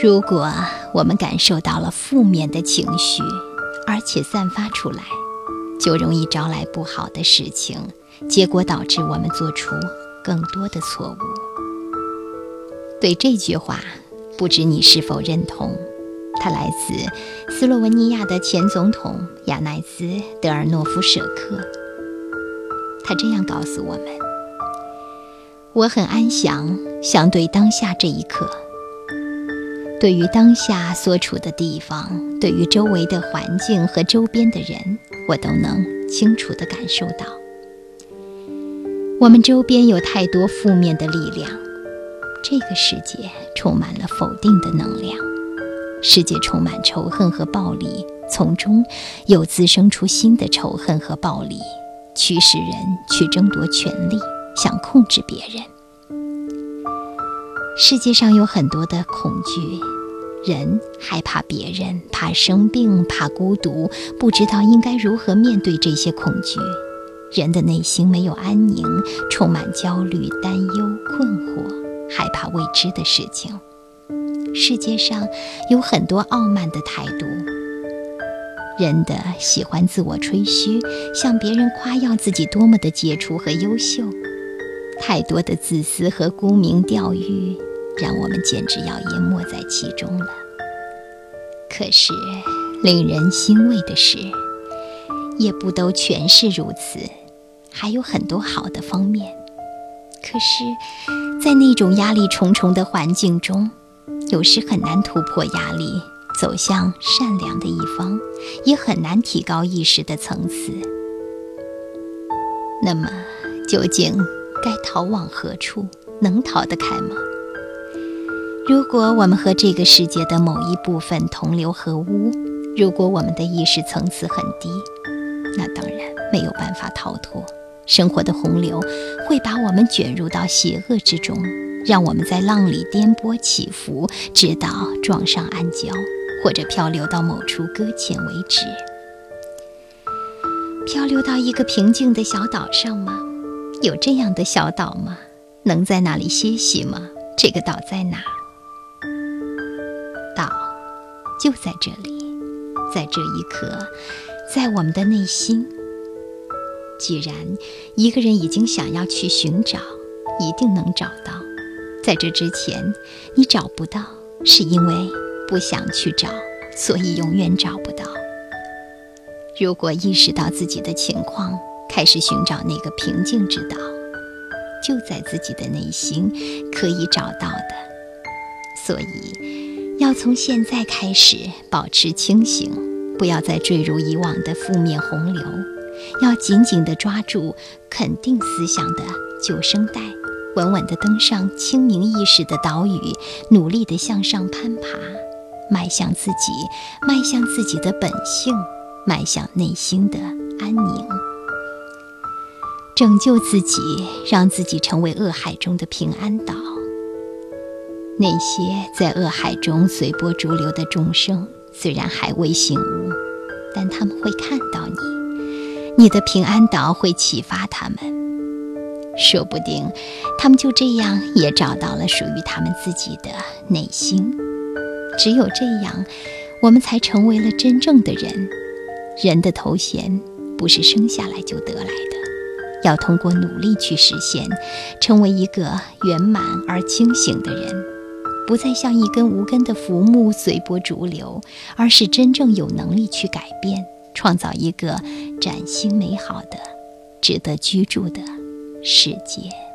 如果我们感受到了负面的情绪，而且散发出来，就容易招来不好的事情，结果导致我们做出更多的错误。对这句话，不知你是否认同？它来自斯洛文尼亚的前总统亚奈兹·德尔诺夫舍克。他这样告诉我们：“我很安详，相对当下这一刻。对于当下所处的地方，对于周围的环境和周边的人，我都能清楚地感受到。我们周边有太多负面的力量，这个世界充满了否定的能量。”世界充满仇恨和暴力，从中又滋生出新的仇恨和暴力，驱使人去争夺权力，想控制别人。世界上有很多的恐惧，人害怕别人，怕生病，怕孤独，不知道应该如何面对这些恐惧。人的内心没有安宁，充满焦虑、担忧、困惑，害怕未知的事情。世界上有很多傲慢的态度，人的喜欢自我吹嘘，向别人夸耀自己多么的杰出和优秀。太多的自私和沽名钓誉，让我们简直要淹没在其中了。可是，令人欣慰的是，也不都全是如此，还有很多好的方面。可是，在那种压力重重的环境中，有时很难突破压力，走向善良的一方，也很难提高意识的层次。那么，究竟该逃往何处？能逃得开吗？如果我们和这个世界的某一部分同流合污，如果我们的意识层次很低，那当然没有办法逃脱。生活的洪流会把我们卷入到邪恶之中。让我们在浪里颠簸起伏，直到撞上暗礁，或者漂流到某处搁浅为止。漂流到一个平静的小岛上吗？有这样的小岛吗？能在那里歇息吗？这个岛在哪？就在这里，在这一刻，在我们的内心。既然一个人已经想要去寻找，一定能找到。在这之前，你找不到，是因为不想去找，所以永远找不到。如果意识到自己的情况，开始寻找那个平静之岛，就在自己的内心可以找到的。所以，要从现在开始保持清醒，不要再坠入以往的负面洪流，要紧紧地抓住肯定思想的救生带。稳稳地登上清明意识的岛屿，努力地向上攀爬，迈向自己，迈向自己的本性，迈向内心的安宁，拯救自己，让自己成为恶海中的平安岛。那些在恶海中随波逐流的众生，虽然还未醒悟，但他们会看到你，你的平安岛会启发他们。说不定，他们就这样也找到了属于他们自己的内心。只有这样，我们才成为了真正的人。人的头衔不是生下来就得来的，要通过努力去实现，成为一个圆满而清醒的人，不再像一根无根的浮木随波逐流，而是真正有能力去改变，创造一个崭新美好的、值得居住的。世界。